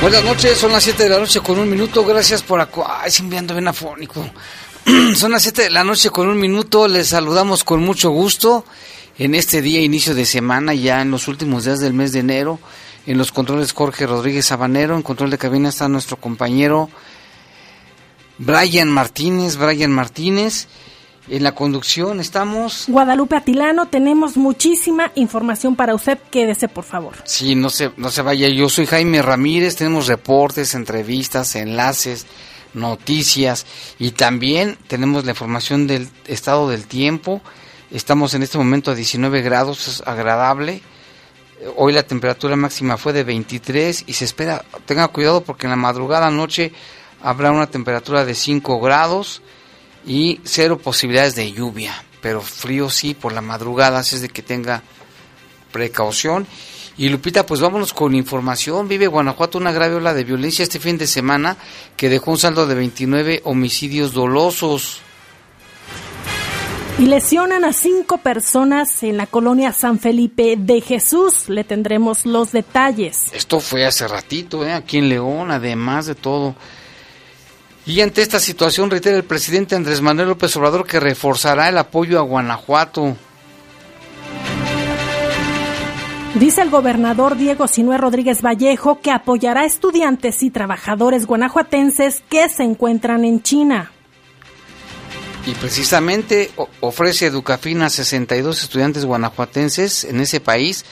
Buenas noches, son las 7 de la noche con un minuto. Gracias por. Ay, se enviando bien afónico. son las 7 de la noche con un minuto. Les saludamos con mucho gusto en este día, inicio de semana, ya en los últimos días del mes de enero. En los controles Jorge Rodríguez Sabanero. En control de cabina está nuestro compañero Brian Martínez. Brian Martínez. En la conducción estamos. Guadalupe Atilano, tenemos muchísima información para usted. Quédese, por favor. Sí, no se, no se vaya. Yo soy Jaime Ramírez. Tenemos reportes, entrevistas, enlaces, noticias y también tenemos la información del estado del tiempo. Estamos en este momento a 19 grados, es agradable. Hoy la temperatura máxima fue de 23 y se espera, tenga cuidado porque en la madrugada noche habrá una temperatura de 5 grados y cero posibilidades de lluvia, pero frío sí por la madrugada, así es de que tenga precaución. Y Lupita, pues vámonos con información. Vive Guanajuato una grave ola de violencia este fin de semana que dejó un saldo de 29 homicidios dolosos. Y lesionan a cinco personas en la colonia San Felipe de Jesús. Le tendremos los detalles. Esto fue hace ratito, ¿eh? aquí en León, además de todo. Y ante esta situación reitera el presidente Andrés Manuel López Obrador que reforzará el apoyo a Guanajuato. Dice el gobernador Diego Sinué Rodríguez Vallejo que apoyará a estudiantes y trabajadores guanajuatenses que se encuentran en China. Y precisamente ofrece Educafina a 62 estudiantes guanajuatenses en ese país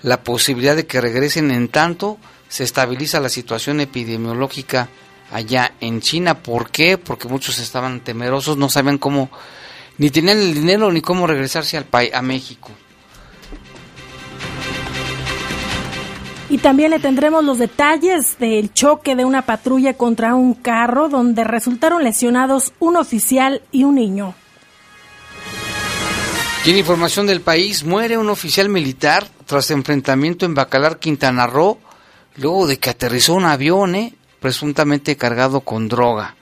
la posibilidad de que regresen en tanto se estabiliza la situación epidemiológica allá en China. ¿Por qué? Porque muchos estaban temerosos, no sabían cómo, ni tenían el dinero ni cómo regresarse al país, a México. Y también le tendremos los detalles del choque de una patrulla contra un carro donde resultaron lesionados un oficial y un niño. Y en información del país, muere un oficial militar tras enfrentamiento en Bacalar, Quintana Roo, luego de que aterrizó un avión, ¿eh? Presuntamente cargado con droga.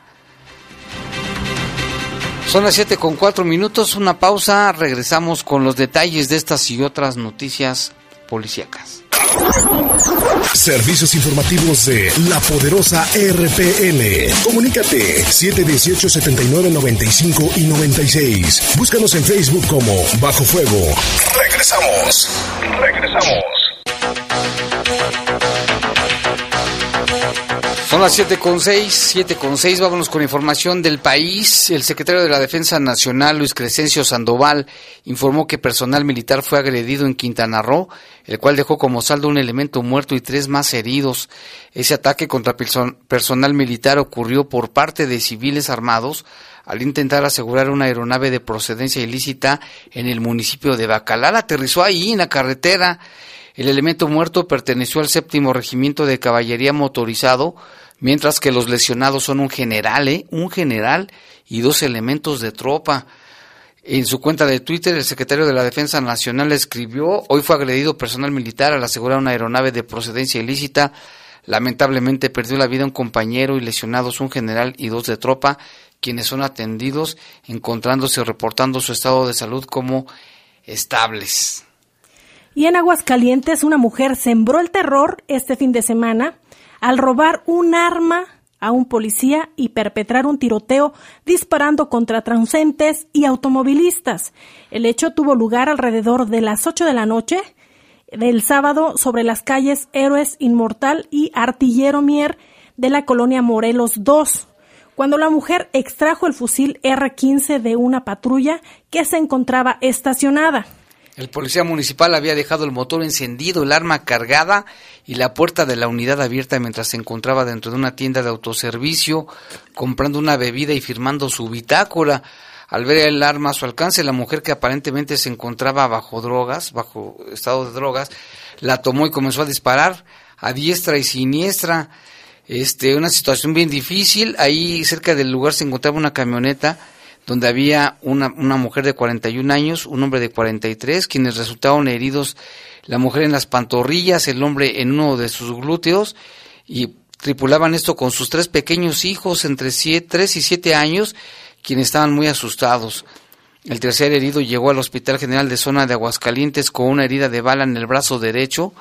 Son las 7 con 4 minutos, una pausa, regresamos con los detalles de estas y otras noticias policíacas. Servicios informativos de la poderosa RPN. Comunícate 718 79 95 y 96. Búscanos en Facebook como Bajo Fuego. Regresamos. Regresamos. Las 7 con 6, 7 con 6, vámonos con información del país. El secretario de la Defensa Nacional, Luis Crescencio Sandoval, informó que personal militar fue agredido en Quintana Roo, el cual dejó como saldo un elemento muerto y tres más heridos. Ese ataque contra personal militar ocurrió por parte de civiles armados al intentar asegurar una aeronave de procedencia ilícita en el municipio de Bacalar. Aterrizó ahí en la carretera. El elemento muerto perteneció al séptimo regimiento de caballería motorizado, mientras que los lesionados son un general, ¿eh? un general y dos elementos de tropa. En su cuenta de Twitter, el secretario de la Defensa Nacional escribió, hoy fue agredido personal militar al asegurar una aeronave de procedencia ilícita. Lamentablemente perdió la vida un compañero y lesionados un general y dos de tropa, quienes son atendidos, encontrándose o reportando su estado de salud como estables. Y en Aguascalientes, una mujer sembró el terror este fin de semana al robar un arma a un policía y perpetrar un tiroteo disparando contra transeúntes y automovilistas. El hecho tuvo lugar alrededor de las 8 de la noche del sábado sobre las calles Héroes Inmortal y Artillero Mier de la colonia Morelos 2, cuando la mujer extrajo el fusil R-15 de una patrulla que se encontraba estacionada. El policía municipal había dejado el motor encendido, el arma cargada y la puerta de la unidad abierta mientras se encontraba dentro de una tienda de autoservicio comprando una bebida y firmando su bitácora. Al ver el arma a su alcance, la mujer que aparentemente se encontraba bajo drogas, bajo estado de drogas, la tomó y comenzó a disparar a diestra y siniestra. Este, una situación bien difícil. Ahí cerca del lugar se encontraba una camioneta donde había una, una mujer de 41 años, un hombre de 43, quienes resultaron heridos, la mujer en las pantorrillas, el hombre en uno de sus glúteos, y tripulaban esto con sus tres pequeños hijos entre 3 y 7 años, quienes estaban muy asustados. El tercer herido llegó al Hospital General de Zona de Aguascalientes con una herida de bala en el brazo derecho,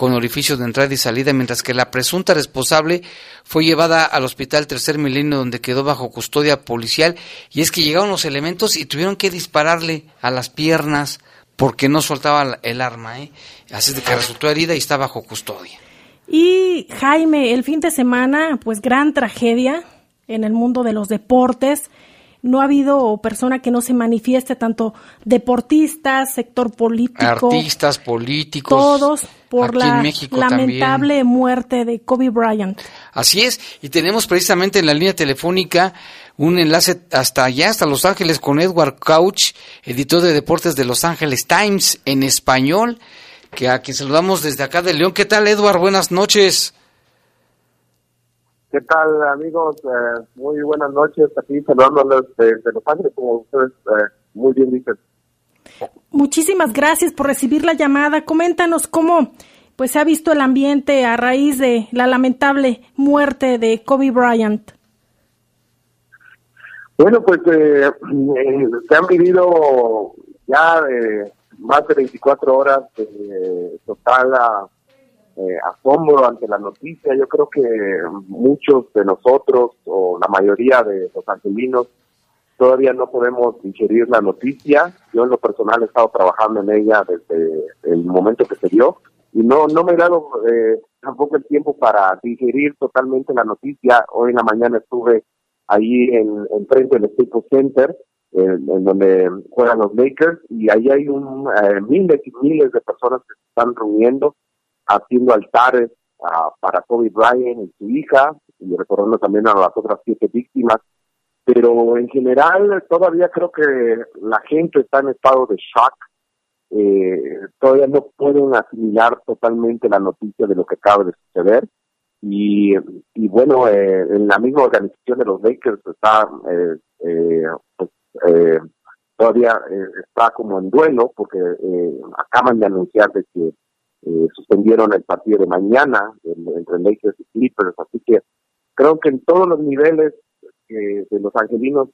con orificios de entrada y salida, mientras que la presunta responsable fue llevada al Hospital Tercer Milenio, donde quedó bajo custodia policial. Y es que llegaron los elementos y tuvieron que dispararle a las piernas porque no soltaba el arma. ¿eh? Así de que resultó herida y está bajo custodia. Y Jaime, el fin de semana, pues gran tragedia en el mundo de los deportes no ha habido persona que no se manifieste, tanto deportistas, sector político, artistas, políticos, todos por la lamentable muerte de Kobe Bryant. Así es, y tenemos precisamente en la línea telefónica un enlace hasta allá, hasta Los Ángeles, con Edward Couch, editor de deportes de Los Ángeles Times en español, que a quien saludamos desde acá de León. ¿Qué tal, Edward? Buenas noches. ¿Qué tal, amigos? Eh, muy buenas noches. Aquí saludándoles desde Los Ángeles, como ustedes eh, muy bien dicen. Muchísimas gracias por recibir la llamada. Coméntanos cómo pues se ha visto el ambiente a raíz de la lamentable muerte de Kobe Bryant. Bueno, pues eh, se han vivido ya más de 24 horas total eh, asombro ante la noticia. Yo creo que muchos de nosotros, o la mayoría de los angelinos, todavía no podemos digerir la noticia. Yo en lo personal he estado trabajando en ella desde el momento que se dio y no no me he dado eh, tampoco el tiempo para digerir totalmente la noticia. Hoy en la mañana estuve ahí en, en frente del Staples Center, en, donde juegan los Lakers, y ahí hay un, eh, miles y miles de personas que se están reuniendo haciendo altares para Kobe Bryant y su hija, y recordando también a las otras siete víctimas. Pero en general todavía creo que la gente está en estado de shock. Eh, todavía no pueden asimilar totalmente la noticia de lo que acaba de suceder. Y, bueno, eh, en la misma organización de los Lakers está, eh, eh pues, eh, todavía está como en duelo porque acaban de anunciar de que eh, suspendieron el partido de mañana entre Lakers y Clippers, así que creo que en todos los niveles de los angelinos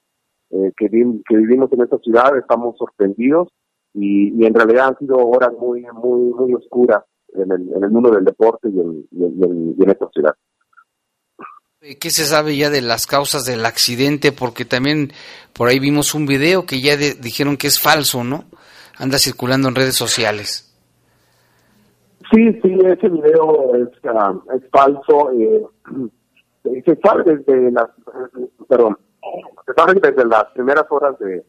eh, que, vivimos en esta ciudad estamos sorprendidos y, en realidad han sido horas muy muy muy oscuras en el, en el mundo del deporte y en, esta ciudad. ¿Qué se sabe ya de las causas del accidente? Porque también por ahí vimos un video que ya dijeron que es falso, ¿no? Anda circulando en redes sociales. Sí, sí, ese video es, ah, es falso. Eh, se sabe desde las, perdón, se sabe desde las primeras horas de,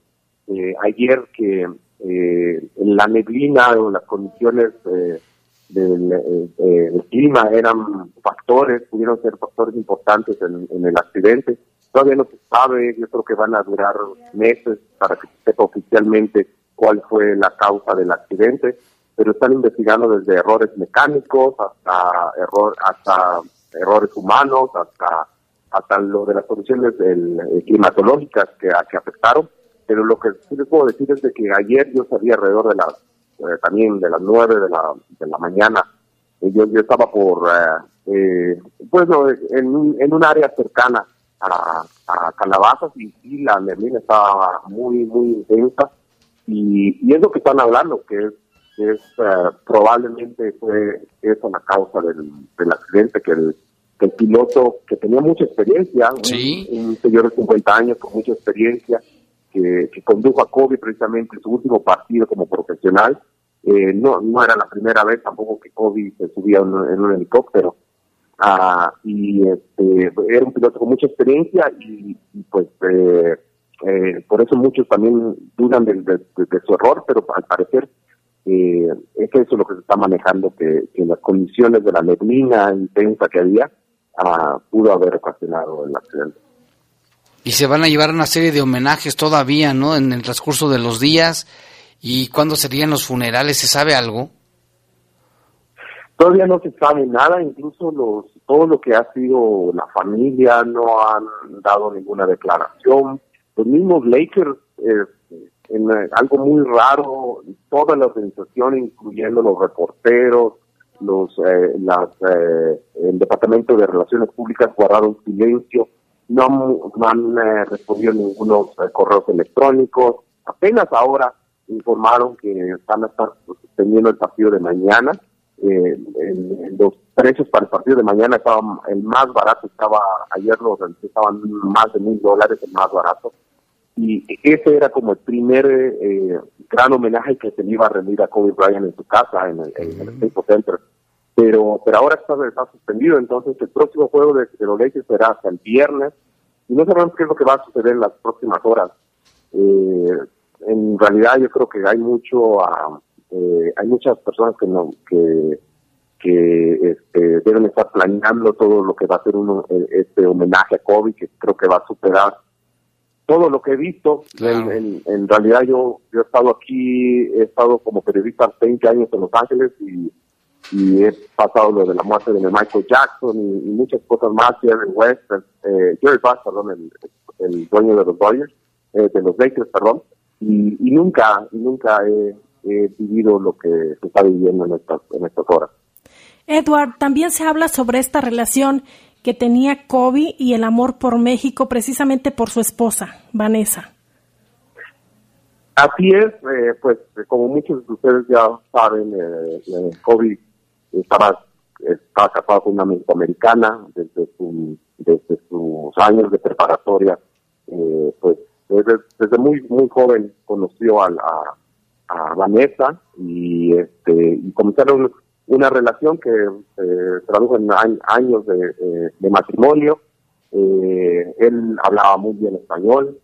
ayer que eh, la neblina o las condiciones eh, del, del, clima eran factores, pudieron ser factores importantes en, en, el accidente. Todavía no se sabe, yo creo que van a durar meses para que se sepa oficialmente cuál fue la causa del accidente pero están investigando desde errores mecánicos hasta error, hasta errores humanos, hasta hasta lo de las condiciones eh, climatológicas que, que afectaron. Pero lo que sí les puedo decir es de que ayer yo salí alrededor de las eh, también de las nueve de la, de la mañana. Yo, yo estaba por eh, bueno en, en un área cercana a, a Calabazas y, y la neblina estaba muy muy intensa y, y es lo que están hablando que es es eh, probablemente fue eso la causa del, del accidente, que el, que el piloto que tenía mucha experiencia, un, señor de 50 años con mucha experiencia, que, que condujo a Kobe precisamente en su último partido como profesional, eh, no, no era la primera vez tampoco que Kobe se subía en, un helicóptero, ah, y este, era un piloto con mucha experiencia y, pues eh, eh, por eso muchos también dudan de, de, su error, pero al parecer eh, es eso lo que se está manejando, que, las condiciones de la neblina intensa que había ah, pudo haber ocasionado el accidente. Y se van a llevar una serie de homenajes todavía, ¿no? En el transcurso de los días. ¿Y cuándo serían los funerales? ¿Se sabe algo? Todavía no se sabe nada, incluso los todo lo que ha sido la familia no han dado ninguna declaración. Los mismos Lakers eh, en eh, algo muy raro, toda la organización, incluyendo los reporteros, los eh, las, eh, el Departamento de Relaciones Públicas guardaron silencio, no, han eh, respondido ningunos correos electrónicos, apenas ahora informaron que están a estar suspendiendo el partido de mañana, los precios para el partido de mañana estaban, el más barato estaba, ayer los estaban más de mil dólares, el más barato, y ese era como el primer eh, gran homenaje que se le iba a rendir a Kobe Bryant en su casa, en el, en Center. Pero, pero ahora está, está, suspendido, entonces el próximo juego de, los Lakers será hasta el viernes y no sabemos qué es lo que va a suceder en las próximas horas. Eh, en realidad yo creo que hay mucho, uh, eh, hay muchas personas que no, que, que este, deben estar planeando todo lo que va a ser uno, eh, este homenaje a Kobe, que creo que va a superar todo lo que he visto. En, en, realidad yo, yo he estado aquí, he estado como periodista 20 años en Los Ángeles y, y he pasado lo de la muerte de Michael Jackson y, muchas cosas más, Jerry West, eh, Jerry Buss, perdón, el, el, dueño de los Dodgers, eh, de los Lakers, perdón, y, y nunca, nunca he, he, vivido lo que se está viviendo en estas, en estas horas. Edward, también se habla sobre esta relación que tenía Kobe y el amor por México precisamente por su esposa, Vanessa. Así es, eh, pues como muchos de ustedes ya saben, eh, eh Kobe estaba, estaba casado con una americana desde, su, desde sus años de preparatoria, eh, pues desde, muy muy joven conoció a, a, a Vanessa y este y comenzaron una relación que eh, tradujo en años de, de matrimonio. Eh, él hablaba muy bien español,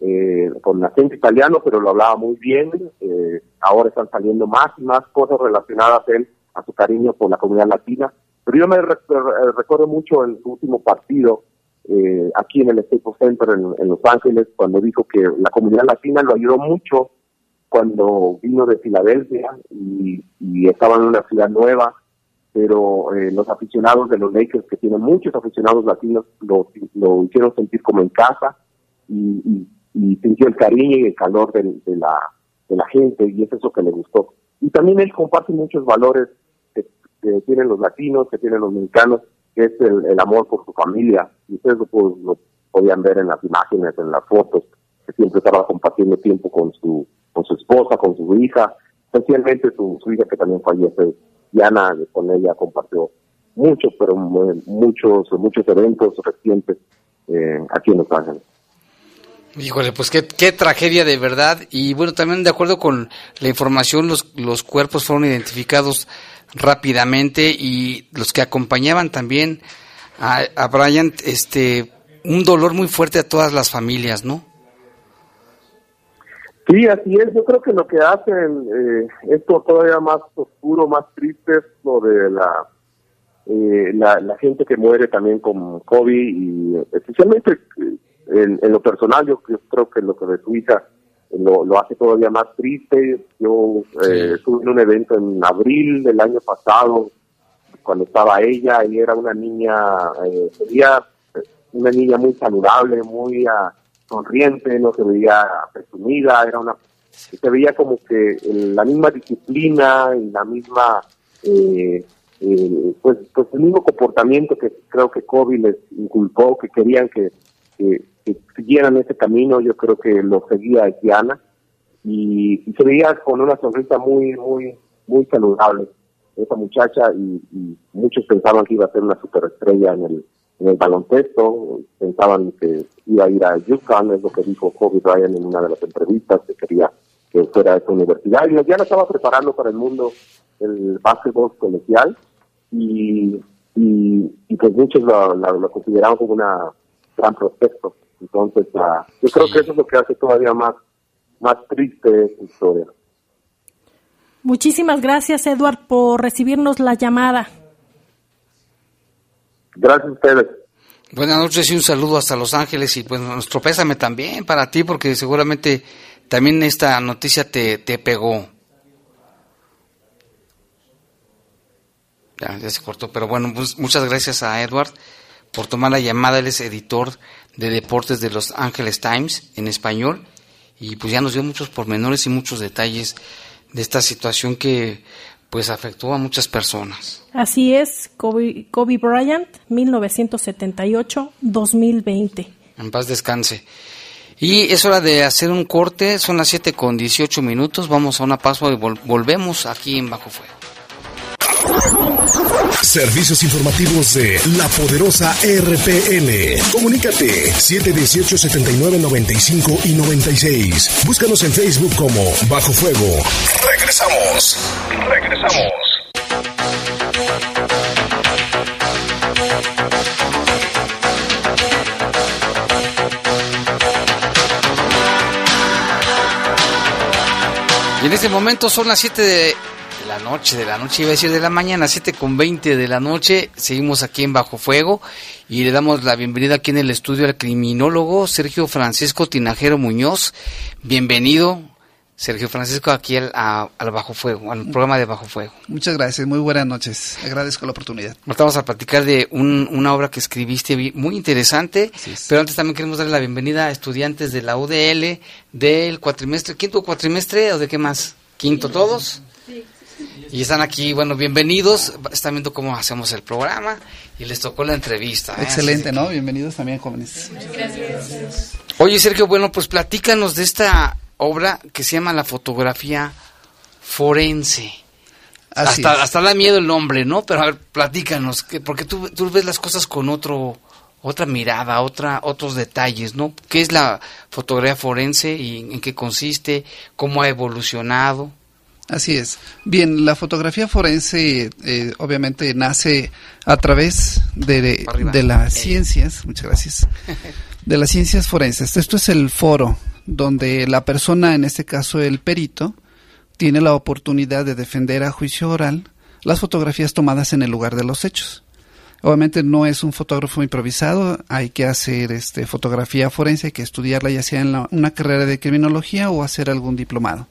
eh, con acento italiano, pero lo hablaba muy bien. Eh, ahora están saliendo más y más cosas relacionadas a él, a su cariño por la comunidad latina. Pero yo me recuerdo mucho en su último partido eh, aquí en el Staples Center en, Los Ángeles, cuando dijo que la comunidad latina lo ayudó mucho cuando vino de Filadelfia y, estaba en una ciudad nueva, pero eh, los aficionados de los Lakers, que tienen muchos aficionados latinos, lo, hicieron sentir como en casa y, y, sintió el cariño y el calor de, la, de la gente y es eso que le gustó. Y también él comparte muchos valores que, tienen los latinos, que tienen los mexicanos, que es el, amor por su familia. Y ustedes lo, lo podían ver en las imágenes, en las fotos, que siempre estaba compartiendo tiempo con su con su esposa, con su hija, especialmente su, hija que también fallece, Diana, con ella compartió muchos, pero muchos, muchos eventos recientes eh, aquí en Los Ángeles. Híjole, pues qué, tragedia de verdad. Y bueno, también de acuerdo con la información, los, los cuerpos fueron identificados rápidamente y los que acompañaban también a, a Brian, este, un dolor muy fuerte a todas las familias, ¿no? Sí, así es. Yo creo que lo que hacen eh, esto todavía más oscuro, más triste es lo de la, eh, la, gente que muere también con COVID y especialmente eh, en, lo personal yo, creo que lo que de hija lo, lo hace todavía más triste. Yo eh, estuve en un evento en abril del año pasado, cuando estaba ella, y era una niña, eh, sería una niña muy saludable, muy uh, sonriente, no se veía presumida, era una se veía como que la misma disciplina y la misma eh, eh, pues, pues el mismo comportamiento que creo que Kobe les inculcó, que querían que, siguieran ese camino, yo creo que lo seguía Diana y, se veía con una sonrisa muy, muy, muy saludable esa muchacha y, muchos pensaban que iba a ser una superestrella en el, en el baloncesto, pensaban que iba a ir a UConn, es lo que dijo Kobe Bryant en una de las entrevistas, que quería que fuera a esa universidad. Y ya la estaba preparando para el mundo el básquetbol colegial y, y, pues muchos lo, lo, consideraban como una gran prospecto. Entonces, uh, yo creo que eso es lo que hace todavía más, más triste esta historia. Muchísimas gracias, Edward, por recibirnos la llamada. Gracias a ustedes. Buenas noches y un saludo hasta Los Ángeles y pues nuestro pésame también para ti porque seguramente también esta noticia te, te pegó. Ya, ya se cortó, pero bueno, pues muchas gracias a Edward por tomar la llamada. Él es editor de deportes de Los Ángeles Times en español y pues ya nos dio muchos pormenores y muchos detalles de esta situación que pues afectó a muchas personas. Así es, Kobe, Kobe Bryant, 1978-2020. En paz descanse. Y es hora de hacer un corte, son las 7 con 18 minutos, vamos a una pausa y volvemos aquí en Bajo Fuego. Servicios informativos de la poderosa RPN. Comunícate 718-7995 y 96. Búscanos en Facebook como Bajo Fuego. Regresamos. Regresamos. Y en este momento son las 7 de la noche, de la noche, iba a decir de la mañana, 7 con 20 de la noche. Seguimos aquí en Bajo Fuego y le damos la bienvenida aquí en el estudio al criminólogo Sergio Francisco Tinajero Muñoz. Bienvenido, Sergio Francisco, aquí al, al, Bajo Fuego, al programa de Bajo Fuego. Muchas gracias, muy buenas noches. Agradezco la oportunidad. Vamos a platicar de una obra que escribiste muy interesante, pero antes también queremos darle la bienvenida a estudiantes de la UDL del cuatrimestre, quinto cuatrimestre o de qué más, quinto todos. Y están aquí, bueno, bienvenidos. Están viendo cómo hacemos el programa y les tocó la entrevista. ¿eh? Excelente, ¿no? Bienvenidos también, jóvenes. Muchas gracias. Oye, Sergio, bueno, pues platícanos de esta obra que se llama La fotografía forense. hasta, hasta da miedo el nombre, ¿no? Pero a ver, platícanos, que, porque tú, tú ves las cosas con otro otra mirada, otra, otros detalles, ¿no? ¿Qué es la fotografía forense y en qué consiste? ¿Cómo ha evolucionado? Así es. Bien, la fotografía forense eh, obviamente nace a través de, de, las ciencias, muchas gracias, de las ciencias forenses. Esto es el foro donde la persona, en este caso el perito, tiene la oportunidad de defender a juicio oral las fotografías tomadas en el lugar de los hechos. Obviamente no es un fotógrafo improvisado, hay que hacer este, fotografía forense, hay que estudiarla ya sea en una carrera de criminología o hacer algún diplomado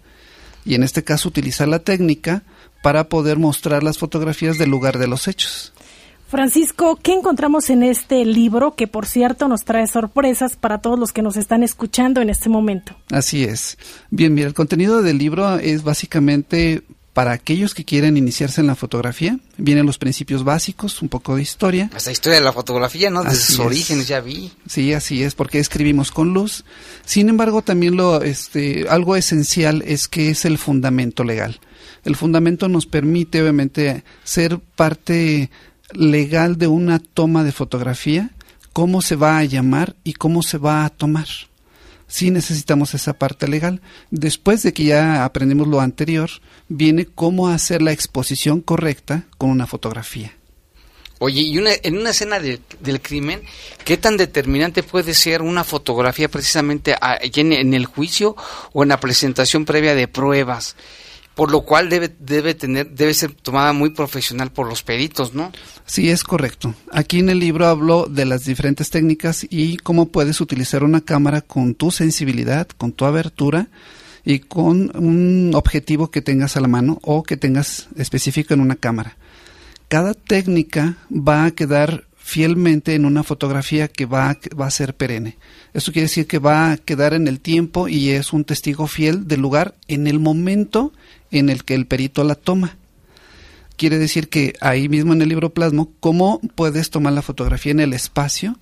y en este caso utilizar la técnica para poder mostrar las fotografías del lugar de los hechos. Francisco, ¿qué encontramos en este libro que por cierto nos trae sorpresas para todos los que nos están escuchando en este momento? Así es. Bien, mira, el contenido del libro es básicamente para aquellos que quieren iniciarse en la fotografía. Vienen los principios básicos, un poco de historia. Esa historia de la fotografía, ¿no? Desde sus orígenes ya vi. Sí, así es, porque escribimos con luz. Sin embargo, también lo, este, algo esencial es que es el fundamento legal. El fundamento nos permite, obviamente, ser parte legal de una toma de fotografía, cómo se va a llamar y cómo se va a tomar sí necesitamos esa parte legal. Después de que ya aprendemos lo anterior, viene cómo hacer la exposición correcta con una fotografía. Oye, y una, en una escena del crimen, ¿qué tan determinante puede ser una fotografía precisamente en, el juicio o en la presentación previa de pruebas? Por lo cual debe debe tener debe ser tomada muy profesional por los peritos, ¿no? Sí, es correcto. Aquí en el libro hablo de las diferentes técnicas y cómo puedes utilizar una cámara con tu sensibilidad, con tu abertura y con un objetivo que tengas a la mano o que tengas específico en una cámara. Cada técnica va a quedar fielmente en una fotografía que va, va a ser perenne. Esto quiere decir que va a quedar en el tiempo y es un testigo fiel del lugar en el momento en el que el perito la toma. Quiere decir que ahí mismo en el libro plasmo cómo puedes tomar la fotografía en el espacio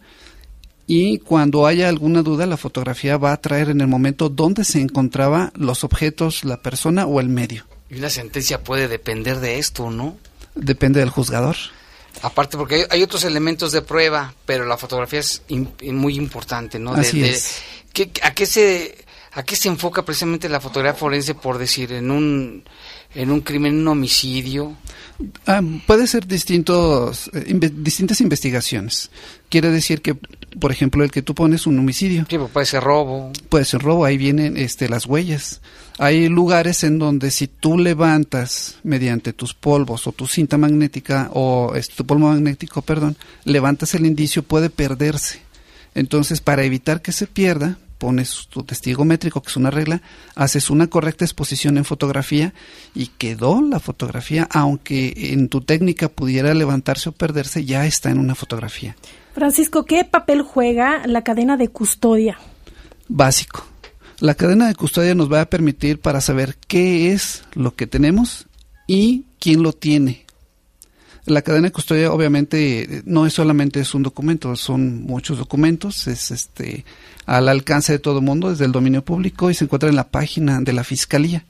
y cuando haya alguna duda la fotografía va a traer en el momento donde se encontraba los objetos, la persona o el medio. Y una sentencia puede depender de esto, ¿no? Depende del juzgador. Aparte, porque hay, otros elementos de prueba, pero la fotografía es muy importante, ¿no? Así es. a, qué se, ¿A qué se enfoca precisamente la fotografía forense, por decir, en un, en un crimen, en un homicidio? Ah, puede ser distintos, eh, distintas investigaciones. Quiere decir que, por ejemplo, el que tú pones un homicidio. Sí, pues puede ser robo. Puede ser robo, ahí vienen este, las huellas. Hay lugares en donde si tú levantas mediante tus polvos o tu cinta magnética o este, tu polvo magnético, perdón, levantas el indicio, puede perderse. Entonces, para evitar que se pierda, pones tu testigo métrico, que es una regla, haces una correcta exposición en fotografía y quedó la fotografía, aunque en tu técnica pudiera levantarse o perderse, ya está en una fotografía. Francisco, ¿qué papel juega la cadena de custodia? Básico la cadena de custodia nos va a permitir para saber qué es lo que tenemos y quién lo tiene. La cadena de custodia obviamente no es solamente es un documento, son muchos documentos, es este al alcance de todo el mundo desde el dominio público y se encuentra en la página de la Fiscalía.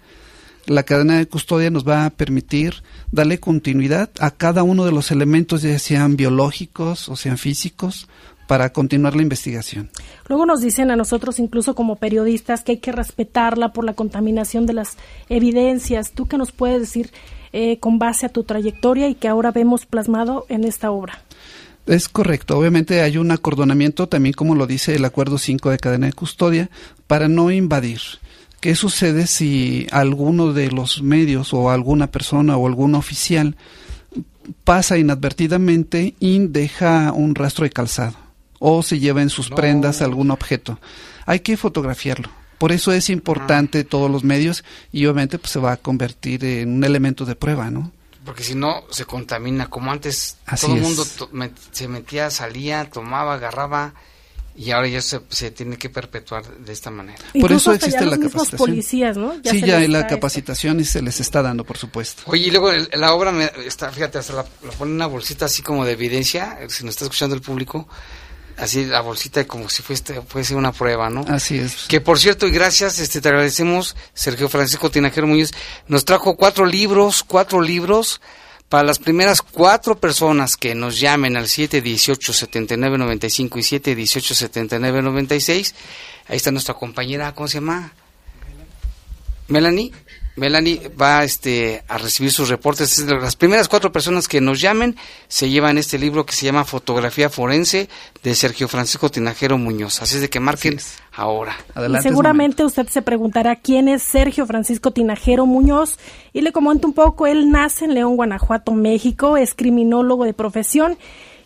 La cadena de custodia nos va a permitir darle continuidad a cada uno de los elementos, ya sean biológicos o sean físicos, para continuar la investigación. Luego nos dicen a nosotros, incluso como periodistas, que hay que respetarla por la contaminación de las evidencias. ¿Tú qué nos puedes decir eh, con base a tu trayectoria y que ahora vemos plasmado en esta obra? Es correcto. Obviamente hay un acordonamiento, también como lo dice el Acuerdo 5 de cadena de custodia, para no invadir. ¿Qué sucede si alguno de los medios o alguna persona o algún oficial pasa inadvertidamente y deja un rastro de calzado? o se lleva en sus prendas algún objeto. Hay que fotografiarlo. Por eso es importante todos los medios y obviamente pues, se va a convertir en un elemento de prueba, ¿no? Porque si no, se contamina. Como antes, todo el mundo se metía, salía, tomaba, agarraba y ahora ya se, tiene que perpetuar de esta manera. por eso existe la capacitación. policías, ¿no? sí, ya hay la capacitación y se les está dando, por supuesto. Oye, y luego la obra, me está, fíjate, hasta la, la pone una bolsita así como de evidencia, si nos está escuchando el público, así la bolsita como si fuese, fuese una prueba, ¿no? Así es. Que por cierto, y gracias, este, te agradecemos, Sergio Francisco Tinajero Muñoz, nos trajo cuatro libros, cuatro libros, para las primeras cuatro personas que nos llamen al 718-7995 y 718-7996, ahí está nuestra compañera, ¿cómo se llama? Melanie. Melanie va este, a recibir sus reportes. Las primeras cuatro personas que nos llamen se llevan este libro que se llama Fotografía Forense de Sergio Francisco Tinajero Muñoz. Así es de que marquen ahora. Adelante, seguramente usted se preguntará quién es Sergio Francisco Tinajero Muñoz y le comento un poco. Él nace en León, Guanajuato, México, es criminólogo de profesión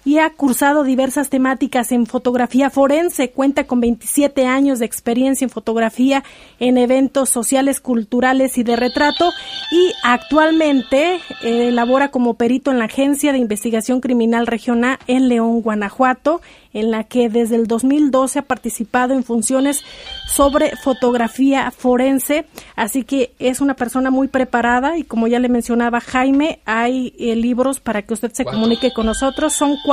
y ha cursado diversas temáticas en fotografía forense. Cuenta con 27 años de experiencia en fotografía en eventos sociales, culturales y de retrato y actualmente eh, labora como perito en la Agencia de Investigación Criminal Regional en León, Guanajuato en la que desde el 2012 ha participado en funciones sobre fotografía forense, así que es una persona muy preparada y como ya le mencionaba Jaime, hay eh, libros para que usted se comunique con nosotros, son cuatro,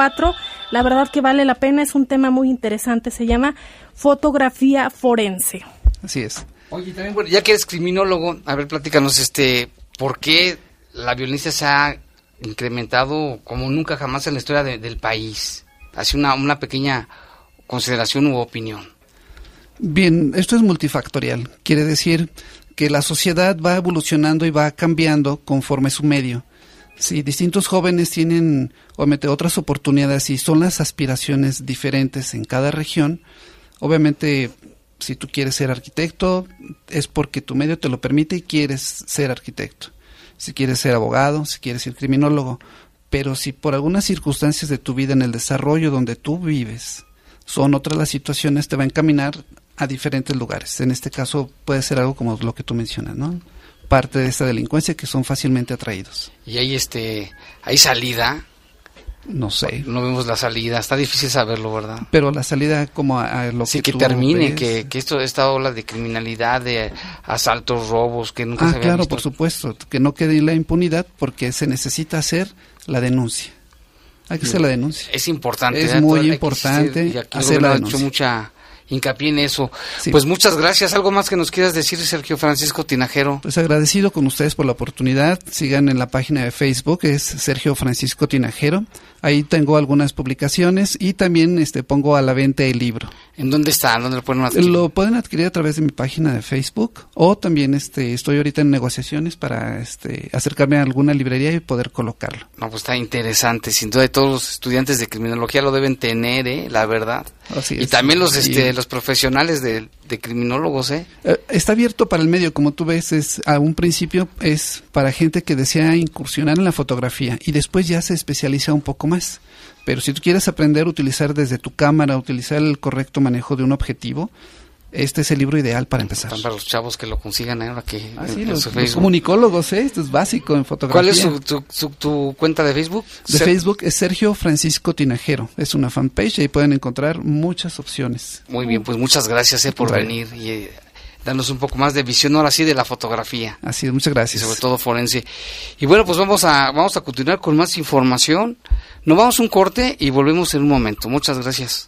la verdad que vale la pena, es un tema muy interesante, se llama fotografía forense. Así es. Oye, también, ya que eres criminólogo, a ver, platícanos, este, ¿por qué la violencia se ha incrementado como nunca jamás en la historia del país? Así una, una pequeña consideración u opinión. Bien, esto es multifactorial. Quiere decir que la sociedad va evolucionando y va cambiando conforme su medio. Si distintos jóvenes tienen obviamente otras oportunidades y son las aspiraciones diferentes en cada región, obviamente Si tú quieres ser arquitecto, es porque tu medio te lo permite y quieres ser arquitecto. Si quieres ser abogado, si quieres ser criminólogo. Pero si por algunas circunstancias de tu vida en el desarrollo donde tú vives son otras las situaciones, te va a encaminar a diferentes lugares. En este caso puede ser algo como lo que tú mencionas, ¿no? Parte de esta delincuencia que son fácilmente atraídos. Y hay este, hay salida. No sé. No vemos la salida, está difícil saberlo, ¿verdad? Pero la salida como a, lo sí, que, termine, que, que esto, esta ola de criminalidad, de asaltos, robos, que nunca ah, se había claro, por supuesto, que no quede la impunidad porque se necesita hacer la denuncia. Hay que hacer la denuncia. Es importante. Es muy importante hacer la denuncia. hecho mucha hincapié en eso. Pues muchas gracias. ¿Algo más que nos quieras decir, Sergio Francisco Tinajero? Pues agradecido con ustedes por la oportunidad. Sigan en la página de Facebook, es Sergio Francisco Tinajero. Ahí tengo algunas publicaciones y también este pongo a la venta el libro. ¿En dónde está? ¿Dónde lo pueden adquirir? Lo pueden adquirir a través de mi página de Facebook o también este estoy ahorita en negociaciones para este acercarme a alguna librería y poder colocarlo. No, pues está interesante. Sin duda todos los estudiantes de criminología lo deben tener, ¿eh? La verdad. y también los este los profesionales de, criminólogos, ¿eh? ¿eh? Está abierto para el medio, como tú ves, es a un principio es para gente que desea incursionar en la fotografía y después ya se especializa un poco más. Pero si tú quieres aprender a utilizar desde tu cámara, utilizar el correcto manejo de un objetivo, este es el libro ideal para empezar. Para los chavos que lo consigan ahora que ah, los, comunicólogos, ¿eh? esto es básico en fotografía. ¿Cuál es tu, cuenta de Facebook? De Facebook es Sergio Francisco Tinajero. Es una fanpage y ahí pueden encontrar muchas opciones. Muy bien, pues muchas gracias eh, por venir y eh, darnos un poco más de visión ahora sí de la fotografía. Así es, muchas gracias. Y sobre todo forense. Y bueno, pues vamos a, vamos a continuar con más información. Nos vamos un corte y volvemos en un momento. Muchas gracias.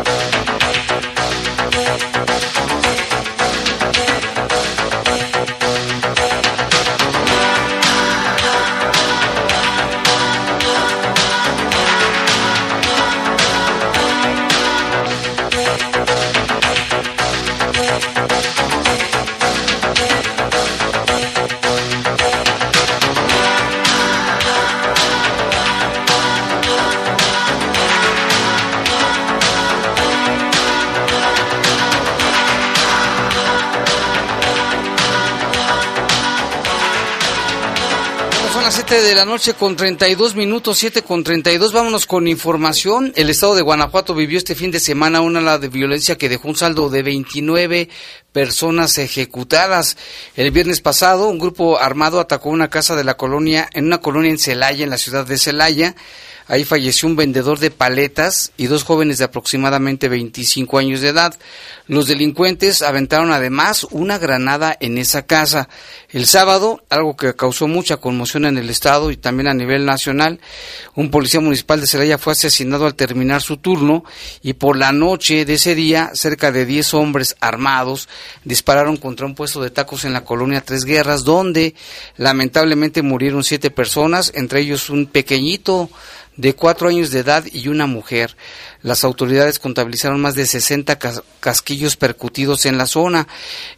De la noche con 32 minutos, 7 con 32. Vámonos con información. El estado de Guanajuato vivió este fin de semana una ola de violencia que dejó un saldo de 29 personas ejecutadas. El viernes pasado, un grupo armado atacó una casa de la colonia, en una colonia en Celaya, en la ciudad de Celaya. Ahí falleció un vendedor de paletas y dos jóvenes de aproximadamente 25 años de edad. Los delincuentes aventaron además una granada en esa casa. El sábado, algo que causó mucha conmoción en el estado y también a nivel nacional, un policía municipal de Celaya fue asesinado al terminar su turno y por la noche de ese día, cerca de 10 hombres armados dispararon contra un puesto de tacos en la colonia Tres Guerras, donde lamentablemente murieron siete personas, entre ellos un pequeñito de cuatro años de edad y una mujer. Las autoridades contabilizaron más de 60 casquillos percutidos en la zona.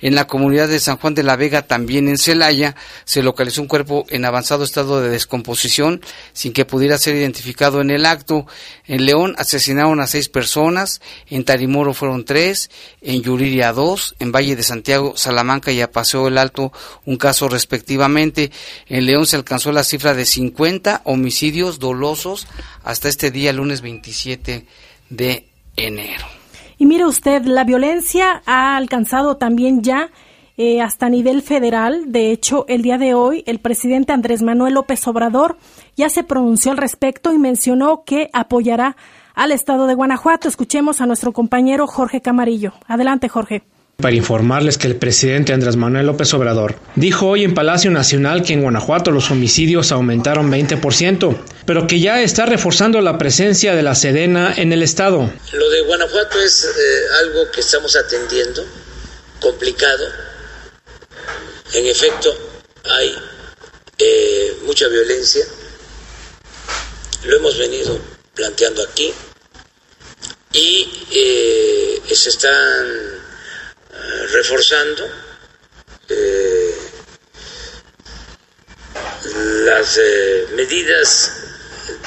En la comunidad de San Juan de la Vega, también en Celaya, se localizó un cuerpo en avanzado estado de descomposición sin que pudiera ser identificado en el acto. En León asesinaron a seis personas, en Tarimoro fueron tres, en Yuriria dos, en Valle de Santiago, Salamanca y a Paseo el Alto un caso respectivamente. En León se alcanzó la cifra de 50 homicidios dolosos hasta este día, lunes 27 de enero. Y mire usted, la violencia ha alcanzado también ya eh, hasta nivel federal. De hecho, el día de hoy el presidente Andrés Manuel López Obrador ya se pronunció al respecto y mencionó que apoyará al estado de Guanajuato. Escuchemos a nuestro compañero Jorge Camarillo. Adelante, Jorge para informarles que el presidente Andrés Manuel López Obrador dijo hoy en Palacio Nacional que en Guanajuato los homicidios aumentaron 20%, pero que ya está reforzando la presencia de la Sedena en el estado. Lo de Guanajuato es eh, algo que estamos atendiendo, complicado. En efecto, hay eh, mucha violencia. Lo hemos venido planteando aquí y eh, se están reforzando eh, las medidas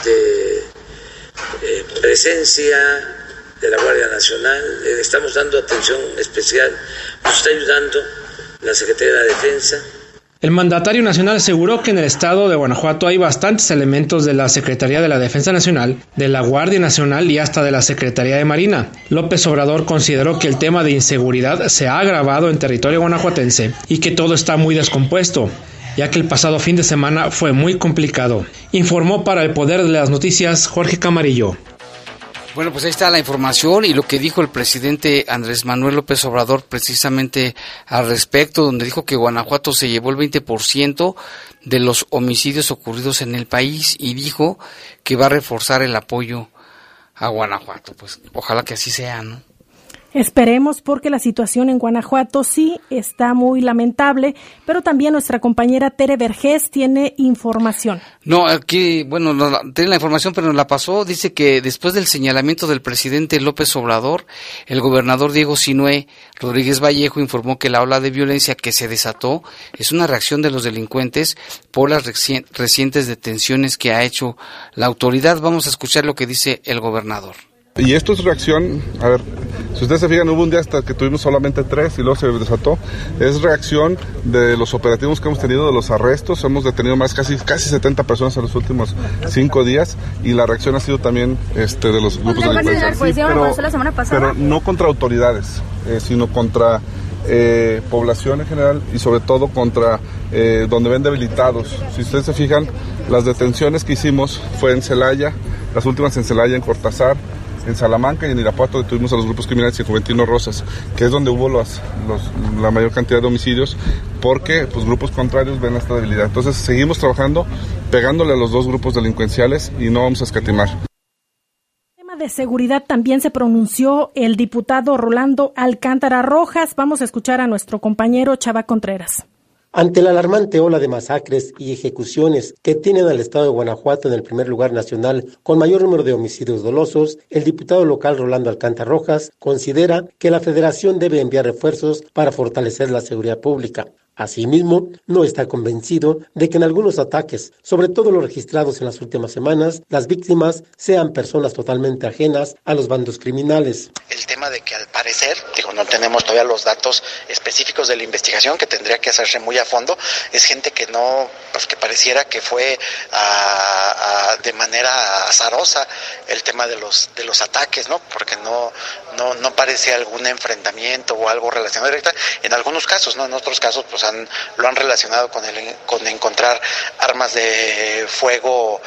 de presencia de la Guardia Nacional, estamos dando atención especial, nos está ayudando la Secretaría de la Defensa, el mandatario nacional aseguró que en el estado de Guanajuato hay bastantes elementos de la Secretaría de la Defensa Nacional, de la Guardia Nacional y hasta de la Secretaría de Marina. López Obrador consideró que el tema de inseguridad se ha agravado en territorio guanajuatense y que todo está muy descompuesto ya que el pasado fin de semana fue muy complicado. Informó para el Poder de las Noticias Jorge Camarillo. Bueno, pues ahí está la información y lo que dijo el presidente Andrés Manuel López Obrador precisamente al respecto, donde dijo que Guanajuato se llevó el 20% de los homicidios ocurridos en el país y dijo que va a reforzar el apoyo a Guanajuato. Pues ojalá que así sea, ¿no? Esperemos porque la situación en Guanajuato sí está muy lamentable, pero también nuestra compañera Tere Vergés tiene información. No, aquí, bueno, tiene la información, pero nos la pasó. Dice que después del señalamiento del presidente López Obrador, el gobernador Diego Sinué Rodríguez Vallejo informó que la ola de violencia que se desató es una reacción de los delincuentes por las recientes detenciones que ha hecho la autoridad. Vamos a escuchar lo que dice el gobernador. Y esto es reacción, a ver, si ustedes se fijan, hubo un día hasta que tuvimos solamente tres y luego se desató. Es reacción de los operativos que hemos tenido, de los arrestos. Hemos detenido más, casi, casi 70 personas en los últimos cinco días y la reacción ha sido también este, de los grupos de delincuencia. pero, no contra autoridades, eh, sino contra eh, población en general y sobre todo contra eh, donde ven debilitados. Si ustedes se fijan, las detenciones que hicimos fue en Celaya, las últimas en Celaya, en Cortázar, en Salamanca y en Irapuato tuvimos a los grupos criminales y Juventino Rosas, que es donde hubo los, la mayor cantidad de homicidios, porque pues, grupos contrarios ven esta debilidad. Entonces seguimos trabajando, pegándole a los dos grupos delincuenciales y no vamos a escatimar tema de seguridad también se pronunció el diputado Rolando Alcántara Rojas. Vamos a escuchar a nuestro compañero Chava Contreras. Ante la alarmante ola de masacres y ejecuciones que tienen al estado de Guanajuato en el primer lugar nacional con mayor número de homicidios dolosos, el diputado local Rolando Alcántara Rojas considera que la federación debe enviar refuerzos para fortalecer la seguridad pública. Asimismo, no está convencido de que en algunos ataques, sobre todo los registrados en las últimas semanas, las víctimas sean personas totalmente ajenas a los bandos criminales. El tema de que al parecer, digo, no tenemos todavía los datos específicos de la investigación que tendría que hacerse muy a fondo, es gente que no, pues que pareciera que fue de manera azarosa el tema de los de los ataques, ¿no? Porque no no no parece algún enfrentamiento o algo relacionado directa. En algunos casos, ¿no? En otros casos, pues lo han relacionado con, el, con encontrar armas de fuego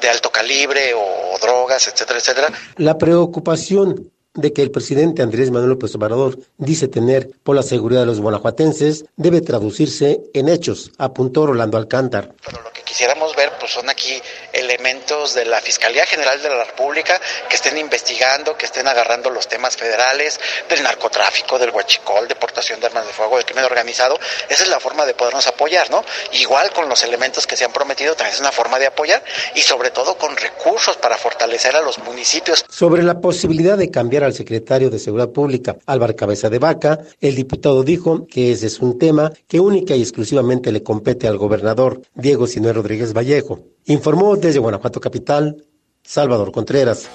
de alto calibre o drogas, etcétera, etcétera. La preocupación de que el presidente Andrés Manuel López Obrador dice tener por la seguridad de los guanajuatenses debe traducirse en hechos, apuntó Rolando Alcántar. Pero lo que quisiéramos ver pues son aquí elementos de la Fiscalía General de la República que estén investigando, que estén agarrando los temas federales del narcotráfico, del huachicol, deportación de armas de fuego, del crimen organizado. Esa es la forma de podernos apoyar, ¿no? Igual con los elementos que se han prometido, también es una forma de apoyar y sobre todo con recursos para fortalecer a los municipios. Sobre la posibilidad de cambiar al secretario de Seguridad Pública, Álvaro Cabeza de Vaca, el diputado dijo que ese es un tema que única y exclusivamente le compete al gobernador Diego Sinué Rodríguez Vallejo. Informó desde Guanajuato Capital, Salvador Contreras.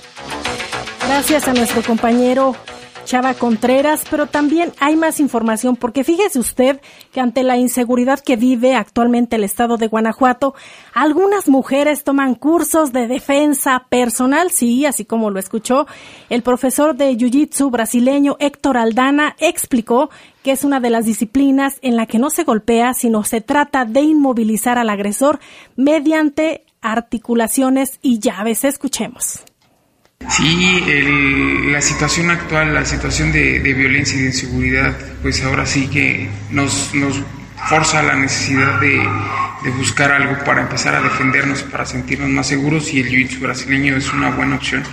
Gracias a nuestro compañero Chava Contreras, pero también hay más información porque fíjese usted que ante la inseguridad que vive actualmente el estado de Guanajuato, algunas mujeres toman cursos de defensa personal, sí, así como lo escuchó. El profesor de Jiu-Jitsu brasileño Héctor Aldana explicó que es una de las disciplinas en la que no se golpea, sino se trata de inmovilizar al agresor mediante articulaciones y llaves. Escuchemos. Sí, la situación actual, la situación de, violencia y de inseguridad, pues ahora sí que nos, nos forza la necesidad de, de buscar algo para empezar a defendernos, para sentirnos más seguros y el jiu-jitsu brasileño es una buena opción.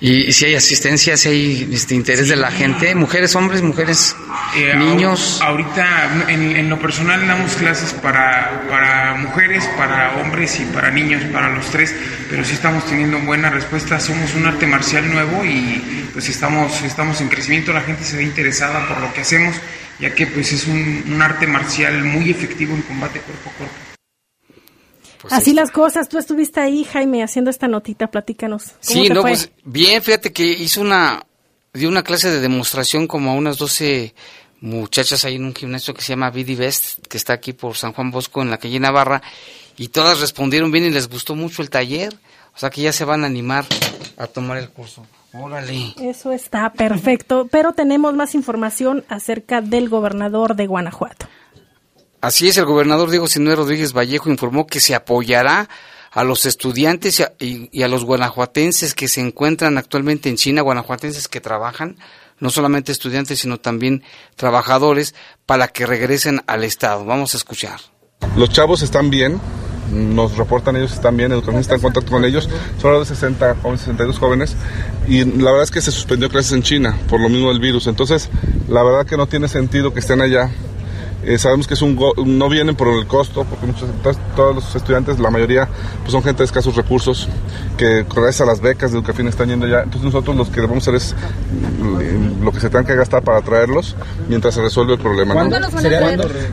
¿Y si hay asistencia, si hay este interés de la gente? ¿Mujeres, hombres, mujeres, eh, niños? Ahorita en, lo personal damos clases para, para mujeres, para hombres y para niños, para los tres, pero sí estamos teniendo buena respuesta. Somos un arte marcial nuevo y pues estamos, estamos en crecimiento, la gente se ve interesada por lo que hacemos, ya que pues es un, un arte marcial muy efectivo en combate cuerpo a cuerpo. Pues Así las cosas, tú estuviste ahí, Jaime, haciendo esta notita, platícanos. sí, no, pues bien, fíjate que hizo una, dio una clase de demostración como a unas 12 muchachas ahí en un gimnasio que se llama Vidi Best, que está aquí por San Juan Bosco en la calle Navarra, y todas respondieron bien y les gustó mucho el taller, o sea que ya se van a animar a tomar el curso. Órale. Eso está perfecto, pero tenemos más información acerca del gobernador de Guanajuato. Así es, el gobernador Diego Sinue Rodríguez Vallejo informó que se apoyará a los estudiantes y a, los guanajuatenses que se encuentran actualmente en China, guanajuatenses que trabajan, no solamente estudiantes, sino también trabajadores, para que regresen al Estado. Vamos a escuchar. Los chavos están bien, nos reportan ellos están bien, educación está en contacto con ellos, son de 60 jóvenes, 62 jóvenes, y la verdad es que se suspendió clases en China por lo mismo del virus, entonces la verdad que no tiene sentido que estén allá eh, sabemos que es un no vienen por el costo, porque muchos, todos los estudiantes, la mayoría, pues son gente de escasos recursos, que gracias a las becas de Educafin están yendo ya. Entonces nosotros lo que debemos hacer es mm, lo que se tengan que gastar para traerlos mientras se resuelve el problema.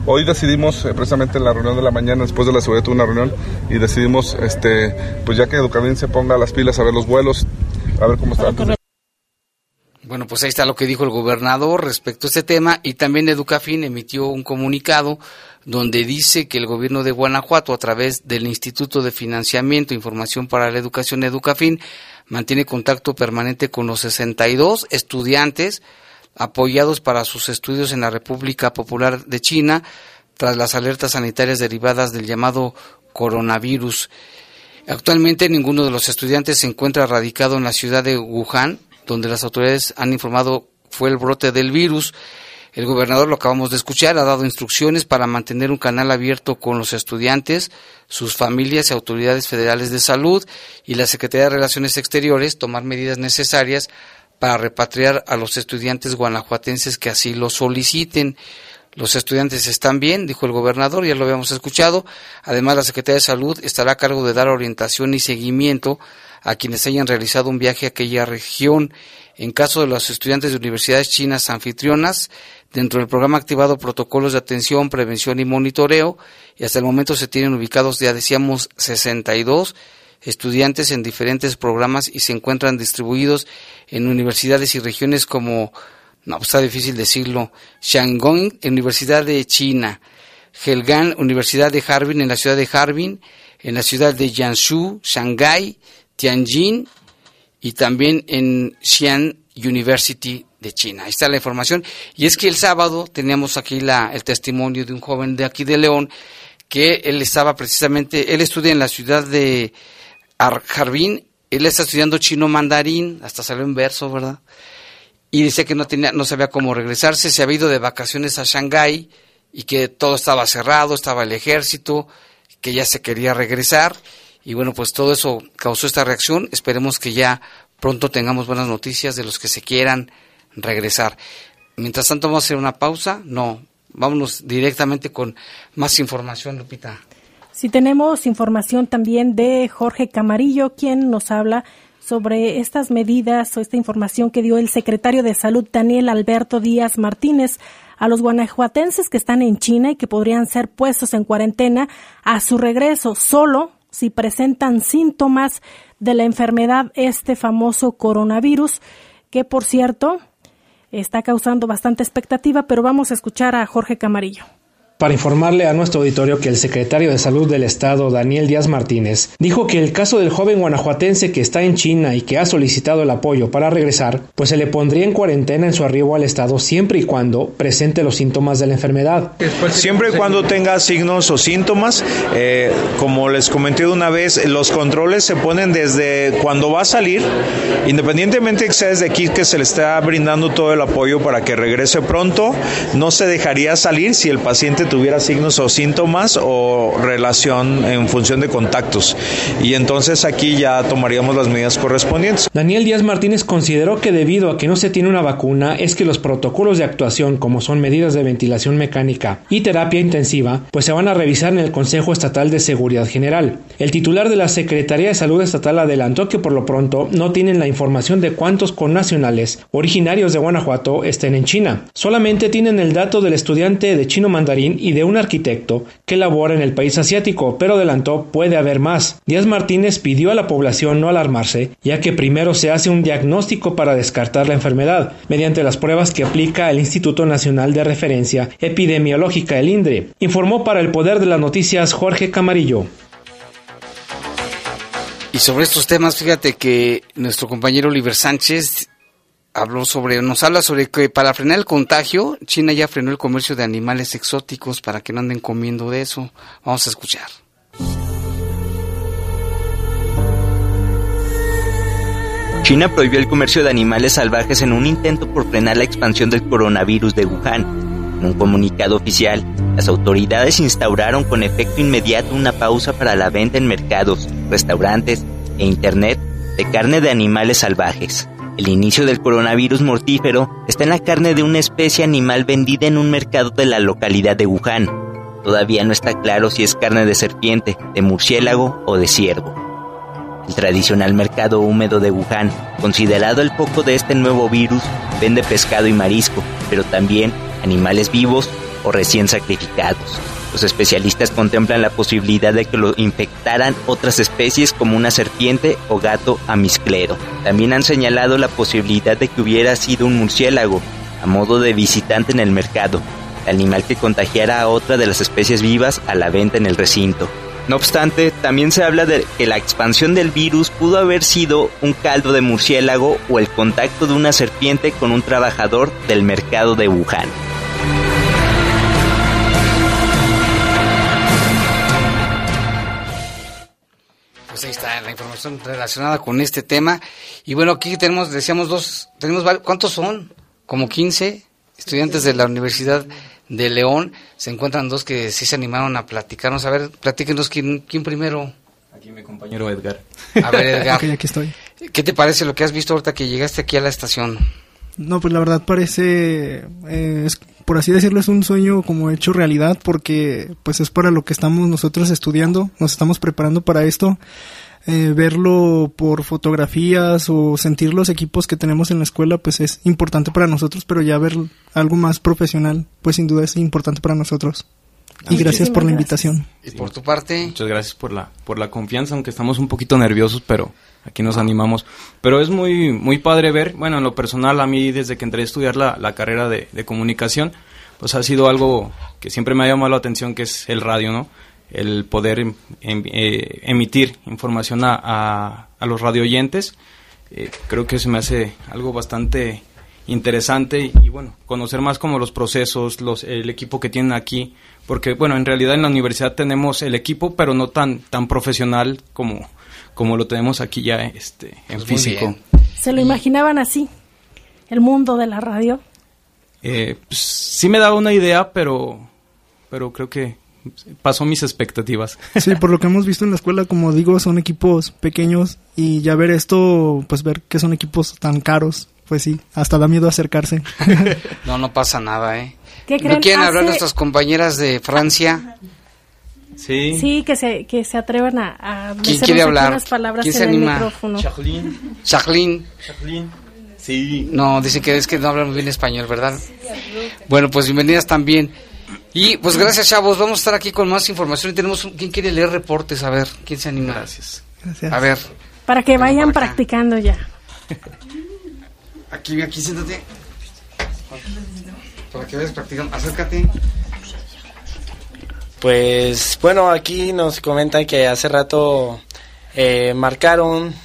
Hoy decidimos, eh, precisamente en la reunión de la mañana, después de la seguridad tuve una reunión y decidimos, este, pues ya que Educafin se ponga las pilas a ver los vuelos, a ver cómo está. Bueno, pues ahí está lo que dijo el gobernador respecto a este tema y también Educafin emitió un comunicado donde dice que el gobierno de Guanajuato a través del Instituto de Financiamiento e Información para la Educación Educafin mantiene contacto permanente con los 62 estudiantes apoyados para sus estudios en la República Popular de China tras las alertas sanitarias derivadas del llamado coronavirus. Actualmente ninguno de los estudiantes se encuentra radicado en la ciudad de Wuhan, donde las autoridades han informado fue el brote del virus. El gobernador, lo acabamos de escuchar, ha dado instrucciones para mantener un canal abierto con los estudiantes, sus familias y autoridades federales de salud y la Secretaría de Relaciones Exteriores tomar medidas necesarias para repatriar a los estudiantes guanajuatenses que así lo soliciten. Los estudiantes están bien, dijo el gobernador, ya lo habíamos escuchado. Además, la Secretaría de Salud estará a cargo de dar orientación y seguimiento a quienes hayan realizado un viaje a aquella región. En caso de los estudiantes de universidades chinas anfitrionas, dentro del programa activado protocolos de atención, prevención y monitoreo, y hasta el momento se tienen ubicados, ya decíamos, 62 estudiantes en diferentes programas y se encuentran distribuidos en universidades y regiones como, no, pues está difícil decirlo, Shanghai, Universidad de China, Helgan, Universidad de Harbin, en la ciudad de Harbin, en la ciudad de Jiangsu, Shanghai, Tianjin y también en Xi'an University de China. Ahí está la información. Y es que el sábado teníamos aquí la, el testimonio de un joven de aquí de León que él estaba precisamente, él estudia en la ciudad de Harbin, él está estudiando chino mandarín, hasta salió en verso, ¿verdad? Y decía que no tenía, no sabía cómo regresarse, se había ido de vacaciones a Shanghái y que todo estaba cerrado, estaba el ejército, que ya se quería regresar y bueno, pues todo eso causó esta reacción. Esperemos que ya pronto tengamos buenas noticias de los que se quieran regresar. Mientras tanto, vamos a hacer una pausa. No, vámonos directamente con más información, Lupita. Sí, tenemos información también de Jorge Camarillo, quien nos habla sobre estas medidas o esta información que dio el secretario de Salud Daniel Alberto Díaz Martínez a los guanajuatenses que están en China y que podrían ser puestos en cuarentena a su regreso solo si presentan síntomas de la enfermedad, este famoso coronavirus, que por cierto está causando bastante expectativa, pero vamos a escuchar a Jorge Camarillo para informarle a nuestro auditorio que el secretario de Salud del Estado, Daniel Díaz Martínez, dijo que el caso del joven guanajuatense que está en China y que ha solicitado el apoyo para regresar, pues se le pondría en cuarentena en su arribo al Estado siempre y cuando presente los síntomas de la enfermedad. Siempre y cuando tenga signos o síntomas, eh, como les comenté de una vez, los controles se ponen desde cuando va a salir, independientemente que sea desde aquí que se le está brindando todo el apoyo para que regrese pronto, no se dejaría salir si el paciente tuviera signos o síntomas o relación en función de contactos. Y entonces aquí ya tomaríamos las medidas correspondientes. Daniel Díaz Martínez consideró que debido a que no se tiene una vacuna es que los protocolos de actuación como son medidas de ventilación mecánica y terapia intensiva pues se van a revisar en el Consejo Estatal de Seguridad General. El titular de la Secretaría de Salud Estatal adelantó que por lo pronto no tienen la información de cuántos connacionales originarios de Guanajuato estén en China. Solamente tienen el dato del estudiante de chino mandarín y de un arquitecto que labora en el país asiático, pero adelantó puede haber más. Díaz Martínez pidió a la población no alarmarse, ya que primero se hace un diagnóstico para descartar la enfermedad, mediante las pruebas que aplica el Instituto Nacional de Referencia Epidemiológica, el INDRE. Informó para el Poder de las Noticias Jorge Camarillo. Y sobre estos temas, fíjate que nuestro compañero Oliver Sánchez habló sobre, nos habla sobre que para frenar el contagio, China ya frenó el comercio de animales exóticos para que no anden comiendo de eso. Vamos a escuchar. China prohibió el comercio de animales salvajes en un intento por frenar la expansión del coronavirus de Wuhan. En un comunicado oficial, las autoridades instauraron con efecto inmediato una pausa para la venta en mercados, restaurantes e Internet de carne de animales salvajes. El inicio del coronavirus mortífero está en la carne de una especie animal vendida en un mercado de la localidad de Wuhan. Todavía no está claro si es carne de serpiente, de murciélago o de ciervo. El tradicional mercado húmedo de Wuhan, considerado el foco de este nuevo virus, vende pescado y marisco, pero también animales vivos o recién sacrificados. Los especialistas contemplan la posibilidad de que lo infectaran otras especies como una serpiente o gato amisclero. También han señalado la posibilidad de que hubiera sido un murciélago, a modo de visitante en el mercado, animal que contagiara a otra de las especies vivas a la venta en el recinto. No obstante, también se habla de que la expansión del virus pudo haber sido un caldo de murciélago o el contacto de una serpiente con un trabajador del mercado de Wuhan. Pues ahí está la información relacionada con este tema. Y bueno, aquí tenemos, decíamos dos, tenemos ¿cuántos son? Como 15 estudiantes de la Universidad de León. Se encuentran dos que sí se animaron a platicarnos. A ver, platíquenos quién, quién primero. Aquí mi compañero Edgar. A ver, Edgar. aquí estoy. ¿Qué te parece lo que has visto ahorita que llegaste aquí a la estación? No, pues la verdad parece, eh, es, por así decirlo, es un sueño como hecho realidad porque pues es para lo que estamos nosotros estudiando, nos estamos preparando para esto. Eh, verlo por fotografías o sentir los equipos que tenemos en la escuela pues es importante para nosotros, pero ya ver algo más profesional pues sin duda es importante para nosotros. Y gracias por la invitación. ¿Y por tu parte? Muchas gracias por la, por la confianza, aunque estamos un poquito nerviosos, pero aquí nos animamos. Pero es muy, muy padre ver, bueno, en lo personal, a mí desde que entré a estudiar la, la carrera de, de, comunicación, pues ha sido algo que siempre me ha llamado la atención, que es el radio, ¿no? El poder em, em, eh, emitir información a, a, a los radioyentes. Eh, creo que se me hace algo bastante interesante y, y, bueno, conocer más como los procesos, los, el equipo que tienen aquí, porque bueno, en realidad en la universidad tenemos el equipo, pero no tan, tan profesional como, como lo tenemos aquí ya este, en pues físico. ¿Se lo imaginaban así? ¿El mundo de la radio? Eh, pues, sí me daba una idea, pero, pero creo que pasó mis expectativas. Sí, por lo que hemos visto en la escuela, como digo, son equipos pequeños y ya ver esto, pues ver que son equipos tan caros, pues sí, hasta da miedo acercarse. no, no pasa nada, ¿eh? ¿Qué creen? ¿No quieren Hace... hablar nuestras compañeras de Francia? Sí. Sí, que se, que se atrevan a, a ¿Quién quiere hablar? unas palabras ¿Quién en se el anima? micrófono. Charlene. Charlene. Charlene. Sí. No, dicen que es que no hablan bien español, ¿verdad? Bueno, pues bienvenidas también. Y pues gracias, chavos. Vamos a estar aquí con más información. Y tenemos un, ¿Quién quiere leer reportes? A ver, ¿quién se anima? Gracias. Gracias. A ver. Para que vayan para practicando ya. Aquí, aquí, siéntate. Para que vayas practicando. Acércate. Pues bueno, aquí nos comentan que hace rato eh, marcaron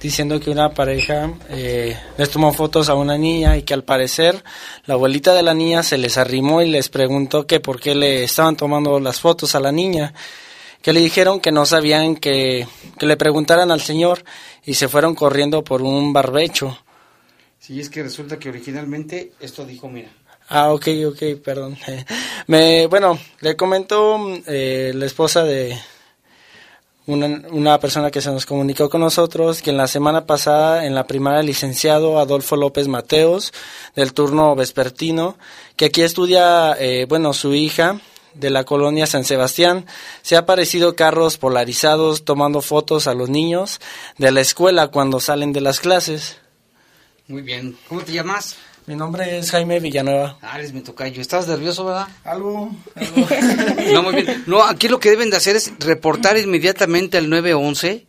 diciendo que una pareja eh, les tomó fotos a una niña y que al parecer la abuelita de la niña se les arrimó y les preguntó que por qué le estaban tomando las fotos a la niña, que le dijeron que no sabían que, que le preguntaran al señor y se fueron corriendo por un barbecho. Sí, es que resulta que originalmente esto dijo, mira. Ah, ok, ok, perdón. Me, bueno, le comentó eh, la esposa de una, una, persona que se nos comunicó con nosotros que en la semana pasada en la primaria licenciado Adolfo López Mateos del turno vespertino, que aquí estudia, eh, bueno, su hija de la colonia San Sebastián, se ha aparecido carros polarizados tomando fotos a los niños de la escuela cuando salen de las clases. Muy bien. ¿Cómo te llamas? Mi nombre es Jaime Villanueva. Ah, eres mi tocayo. ¿Estás nervioso, verdad? Algo. no, muy bien. No, aquí lo que deben de hacer es reportar inmediatamente al 911.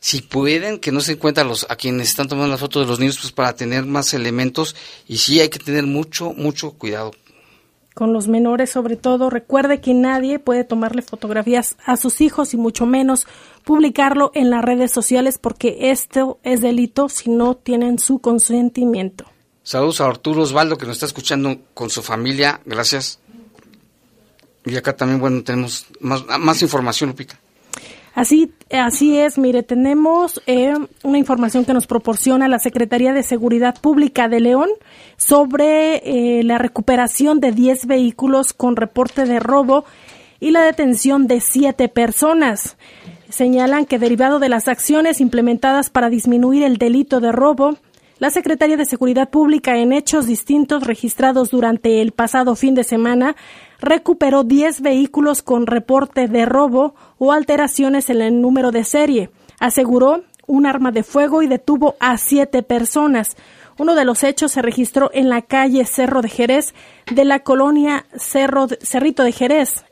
Si pueden, que no se encuentran los, a quienes están tomando las fotos de los niños, pues para tener más elementos. Y sí, hay que tener mucho, mucho cuidado. Con los menores, sobre todo, recuerde que nadie puede tomarle fotografías a sus hijos y mucho menos publicarlo en las redes sociales porque esto es delito si no tienen su consentimiento. Saludos a Arturo Osvaldo que nos está escuchando con su familia. Gracias. Y acá también, bueno, tenemos más, más información, Lupita. Así, así es, mire, tenemos eh, una información que nos proporciona la Secretaría de Seguridad Pública de León sobre eh, la recuperación de 10 vehículos con reporte de robo y la detención de 7 personas. Señalan que derivado de las acciones implementadas para disminuir el delito de robo, la Secretaría de Seguridad Pública, en hechos distintos registrados durante el pasado fin de semana, recuperó 10 vehículos con reporte de robo o alteraciones en el número de serie. Aseguró un arma de fuego y detuvo a siete personas. Uno de los hechos se registró en la calle Cerro de Jerez de la colonia Cerro Cerrito de Jerez.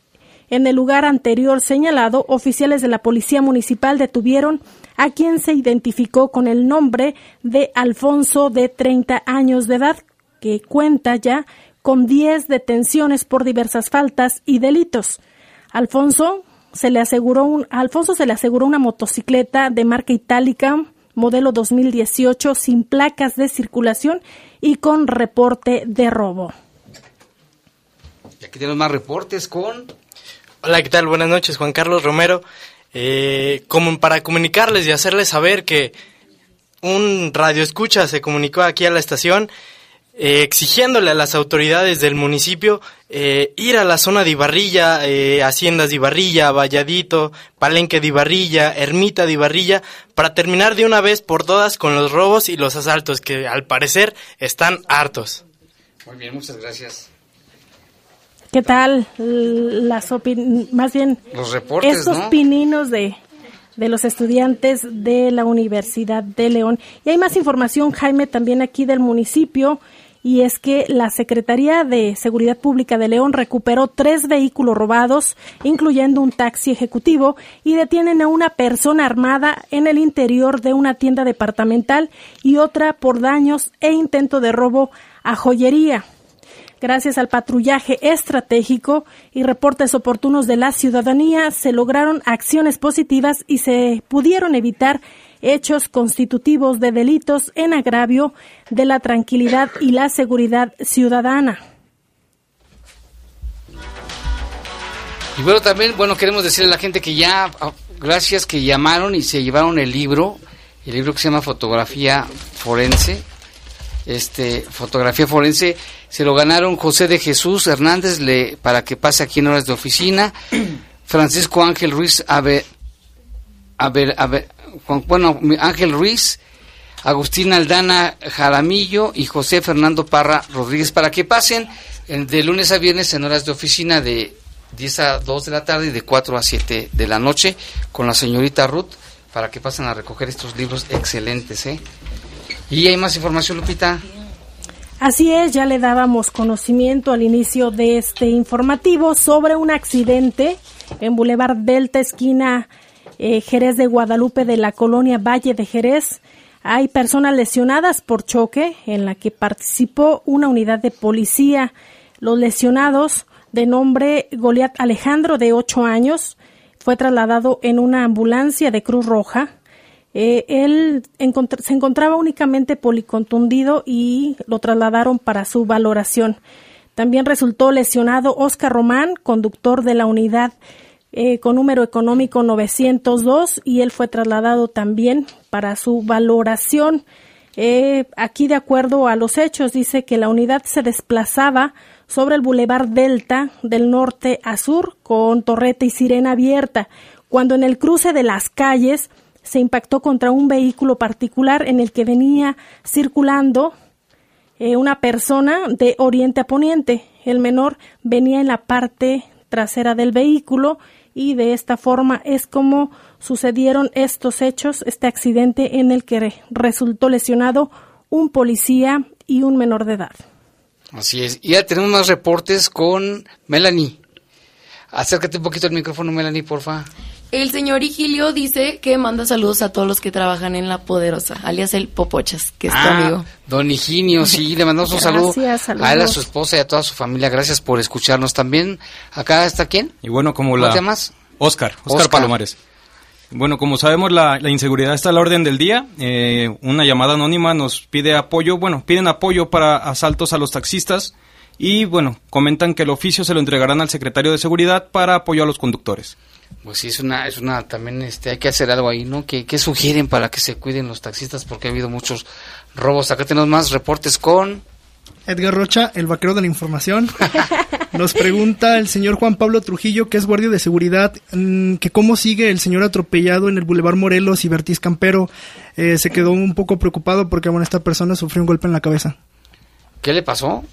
En el lugar anterior señalado, oficiales de la Policía Municipal detuvieron a quien se identificó con el nombre de Alfonso de 30 años de edad, que cuenta ya con 10 detenciones por diversas faltas y delitos. Alfonso se le aseguró un, Alfonso se le aseguró una motocicleta de marca itálica modelo 2018 sin placas de circulación y con reporte de robo. Y aquí tenemos más reportes con Hola, ¿qué tal? Buenas noches, Juan Carlos Romero eh, como para comunicarles y hacerles saber que un radio escucha se comunicó aquí a la estación eh, exigiéndole a las autoridades del municipio eh, ir a la zona de Ibarrilla, eh, Haciendas de Ibarrilla, Valladito, Palenque de Ibarrilla, Ermita de Ibarrilla, para terminar de una vez por todas con los robos y los asaltos que al parecer están hartos. Muy bien, muchas gracias. ¿Qué tal las más bien los reportes, estos pininos de, de los estudiantes de la Universidad de León? Y hay más información, Jaime, también aquí del municipio y es que la Secretaría de Seguridad Pública de León recuperó tres vehículos robados, incluyendo un taxi ejecutivo, y detienen a una persona armada en el interior de una tienda departamental y otra por daños e intento de robo a joyería. Gracias al patrullaje estratégico y reportes oportunos de la ciudadanía, se lograron acciones positivas y se pudieron evitar hechos constitutivos de delitos en agravio de la tranquilidad y la seguridad ciudadana. Y bueno, también, bueno, queremos decirle a la gente que ya, ah, gracias que llamaron y se llevaron el libro, el libro que se llama Fotografía Forense, este, Fotografía Forense, se lo ganaron José de Jesús Hernández le, para que pase aquí en horas de oficina, Francisco Ángel Ruiz a ver, a ver, a ver, bueno, Ángel Ruiz, Agustín Aldana Jaramillo y José Fernando Parra Rodríguez para que pasen de lunes a viernes en horas de oficina de 10 a 2 de la tarde y de 4 a 7 de la noche con la señorita Ruth para que pasen a recoger estos libros excelentes. ¿eh? ¿Y hay más información, Lupita? Así es, ya le dábamos conocimiento al inicio de este informativo sobre un accidente en Boulevard Delta, esquina eh, Jerez de Guadalupe de la colonia Valle de Jerez. Hay personas lesionadas por choque en la que participó una unidad de policía. Los lesionados, de nombre Goliat Alejandro, de 8 años, fue trasladado en una ambulancia de Cruz Roja. Eh, él se encontraba únicamente policontundido y lo trasladaron para su valoración. También resultó lesionado Oscar Román, conductor de la unidad eh, con número económico 902 y él fue trasladado también para su valoración. Eh, aquí, de acuerdo a los hechos, dice que la unidad se desplazaba sobre el bulevar Delta del norte a sur con torreta y sirena abierta, cuando en el cruce de las calles se impactó contra un vehículo particular en el que venía circulando eh, una persona de oriente a poniente. El menor venía en la parte trasera del vehículo y de esta forma es como sucedieron estos hechos, este accidente en el que resultó lesionado un policía y un menor de edad. Así es. Y ya tenemos más reportes con Melanie. Acércate un poquito al micrófono, Melanie, porfa. El señor Igilio dice que manda saludos a todos los que trabajan en La Poderosa, alias el Popochas, que es tu ah, amigo. Don Higinio, sí, le mandamos un saludo a él, a su esposa y a toda su familia. Gracias por escucharnos también. ¿Acá está quién? Y bueno, como la... ¿Cómo te llamas? Oscar, Oscar, Palomares. Bueno, como sabemos, la, inseguridad está a la orden del día. Eh, una llamada anónima nos pide apoyo, bueno, piden apoyo para asaltos a los taxistas y, bueno, comentan que el oficio se lo entregarán al secretario de Seguridad para apoyo a los conductores. Pues sí, es una, es una, también este, hay que hacer algo ahí, ¿no? ¿Qué, ¿Qué sugieren para que se cuiden los taxistas? Porque ha habido muchos robos. Acá tenemos más reportes con... Edgar Rocha, el vaquero de la información. Nos pregunta el señor Juan Pablo Trujillo, que es guardia de seguridad, mm, que cómo sigue el señor atropellado en el Boulevard Morelos y Vertiz Campero. Eh, se quedó un poco preocupado porque bueno, esta persona sufrió un golpe en la cabeza. ¿Qué le pasó?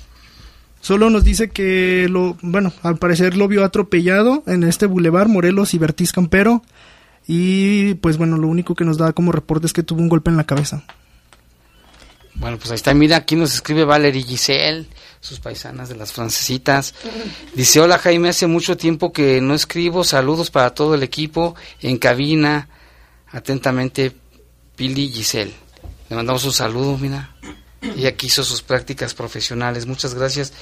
Solo nos dice que lo, bueno, al parecer lo vio atropellado en este Boulevard Morelos y Vertiz Campero. Y pues bueno, lo único que nos da como reporte es que tuvo un golpe en la cabeza. Bueno, pues ahí está. Mira, aquí nos escribe Valerie Giselle, sus paisanas de las francesitas. Dice, hola Jaime, hace mucho tiempo que no escribo. Saludos para todo el equipo en cabina. Atentamente, Pili Giselle. Le mandamos un saludo, mira. Y aquí hizo sus prácticas profesionales. Muchas gracias.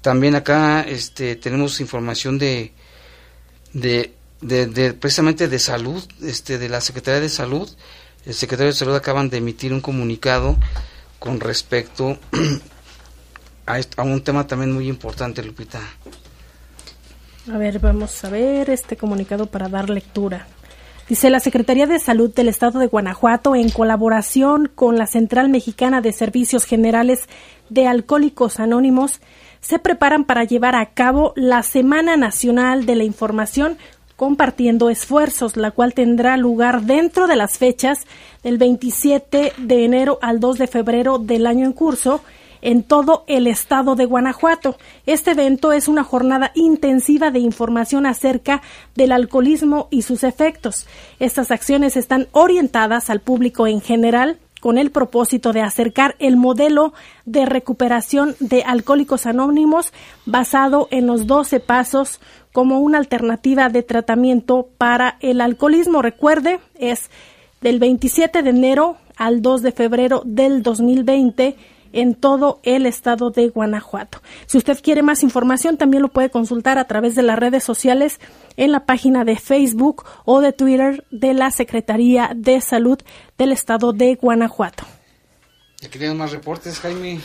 También acá este, tenemos información de, de, de, precisamente de salud, este, de la Secretaría de Salud. El secretario de Salud acaban de emitir un comunicado con respecto a, un tema también muy importante, Lupita. A ver, vamos a ver este comunicado para dar lectura. Dice la Secretaría de Salud del Estado de Guanajuato, en colaboración con la Central Mexicana de Servicios Generales de Alcohólicos Anónimos, se preparan para llevar a cabo la Semana Nacional de la Información compartiendo esfuerzos, la cual tendrá lugar dentro de las fechas del 27 de enero al 2 de febrero del año en curso en todo el estado de Guanajuato. Este evento es una jornada intensiva de información acerca del alcoholismo y sus efectos. Estas acciones están orientadas al público en general con el propósito de acercar el modelo de recuperación de alcohólicos anónimos basado en los 12 pasos como una alternativa de tratamiento para el alcoholismo. Recuerde, es del 27 de enero al 2 de febrero del 2020 en todo el estado de Guanajuato. Si usted quiere más información, también lo puede consultar a través de las redes sociales en la página de Facebook o de Twitter de la Secretaría de Salud del estado de Guanajuato. Aquí tenemos más reportes, Jaime.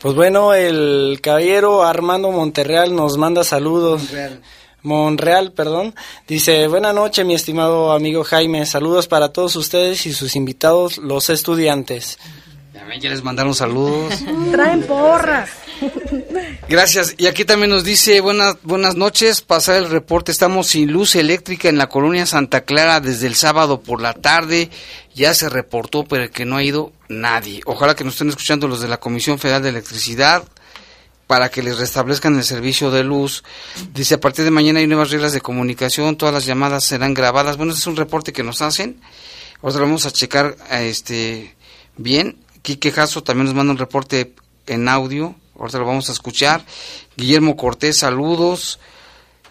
Pues bueno, el caballero Armando Monterreal nos manda saludos. Monreal. Monreal, perdón. Dice, buena noche, mi estimado amigo Jaime. Saludos para todos ustedes y sus invitados, los estudiantes. Ya les mandaron saludos. Traen porras. Gracias. Y aquí también nos dice, buenas, buenas noches, pasar el reporte. Estamos sin luz eléctrica en la colonia Santa Clara desde el sábado por la tarde. Ya se reportó, pero que no ha ido nadie. Ojalá que nos estén escuchando los de la Comisión Federal de Electricidad para que les restablezcan el servicio de luz. Dice, a partir de mañana hay nuevas reglas de comunicación, todas las llamadas serán grabadas. Bueno, ese es un reporte que nos hacen. Ahora vamos a checar este bien. Quique Jasso también nos manda un reporte en audio. Ahorita lo vamos a escuchar. Guillermo Cortés, saludos.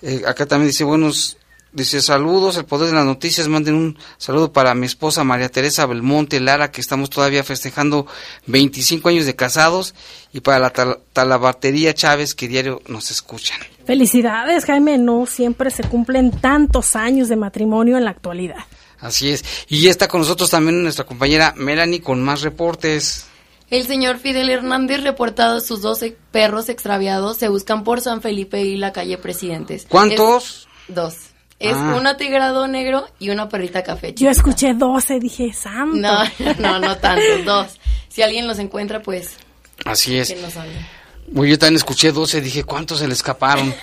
Eh, acá también dice, buenos Dice, saludos, el poder de las noticias, manden un saludo para mi esposa María Teresa Belmonte Lara, que estamos todavía festejando 25 años de casados, y para la talabartería Chávez, que diario nos escuchan. Felicidades, Jaime, no siempre se cumplen tantos años de matrimonio en la actualidad. Así es, y ya está con nosotros también nuestra compañera Melanie con más reportes. El señor Fidel Hernández reportado sus 12 perros extraviados se buscan por San Felipe y la calle Presidentes. ¿Cuántos? dos. Es ah. un atigrado negro y una perrita café. Yo escuché 12, dije, santo. No, no, no tanto, dos. si alguien los encuentra, pues... Así es. Que nos hable. Yo también escuché 12, dije, ¿cuántos se le escaparon?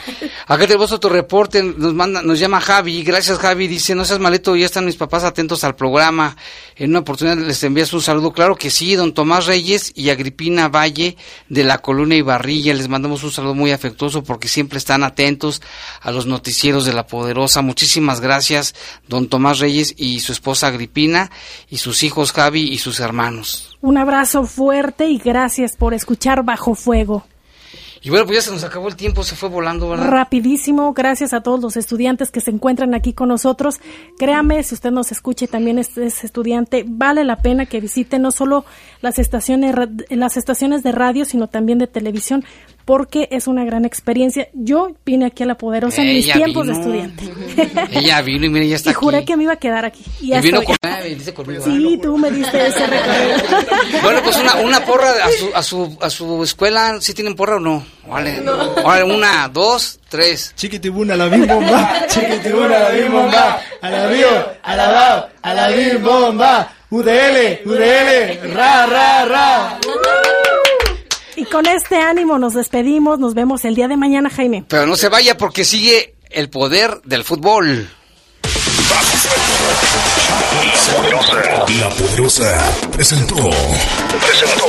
Acá tenemos otro reporte, nos manda, nos llama Javi, gracias Javi, dice, no seas malito, ya están mis papás atentos al programa, en una oportunidad les envías un saludo, claro que sí, don Tomás Reyes y Agripina Valle de la Colonia Ibarrilla, les mandamos un saludo muy afectuoso porque siempre están atentos a los noticieros de La Poderosa, muchísimas gracias, don Tomás Reyes y su esposa Agripina, y sus hijos Javi y sus hermanos. Un abrazo fuerte y gracias por escuchar Bajo Fuego. Y bueno, pues ya se nos acabó el tiempo, se fue volando, ¿verdad? Rapidísimo, gracias a todos los estudiantes que se encuentran aquí con nosotros. Créame, si usted nos escucha y también es, es, estudiante, vale la pena que visite no solo las estaciones, las estaciones de radio, sino también de televisión, porque es una gran experiencia. Yo vine aquí a La Poderosa en mis tiempos de estudiante. Ella vino y mira, ya está y juré aquí. que me iba a quedar aquí. Y, Y vino estoy. con, ah, dice conmigo. Sí, tú me diste ese recorrido. Bueno, pues una, una porra a su, a su, a su escuela, ¿sí tienen porra o no? Vale. Vale, una, dos, tres. Chiquitibuna, la bim bomba. Chiquitibuna, la bim bomba. A la bio, a la bao, a la bim bomba. UDL, UDL, ra, ra, ra. Y con este ánimo nos despedimos. Nos vemos el día de mañana, Jaime. Pero no se vaya porque sigue el poder del fútbol. La Poderosa presentó. Presentó.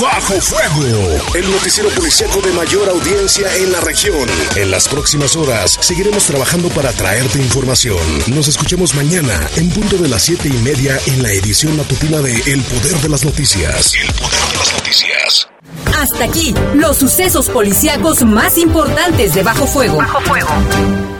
Bajo Fuego, el noticiero policíaco de mayor audiencia en la región. En las próximas horas seguiremos trabajando para traerte información. Nos escuchemos mañana en punto de las siete y media en la edición matutina de El Poder de las Noticias. El Poder de las Noticias. Hasta aquí, los sucesos policíacos más importantes de Bajo Fuego. Bajo Fuego.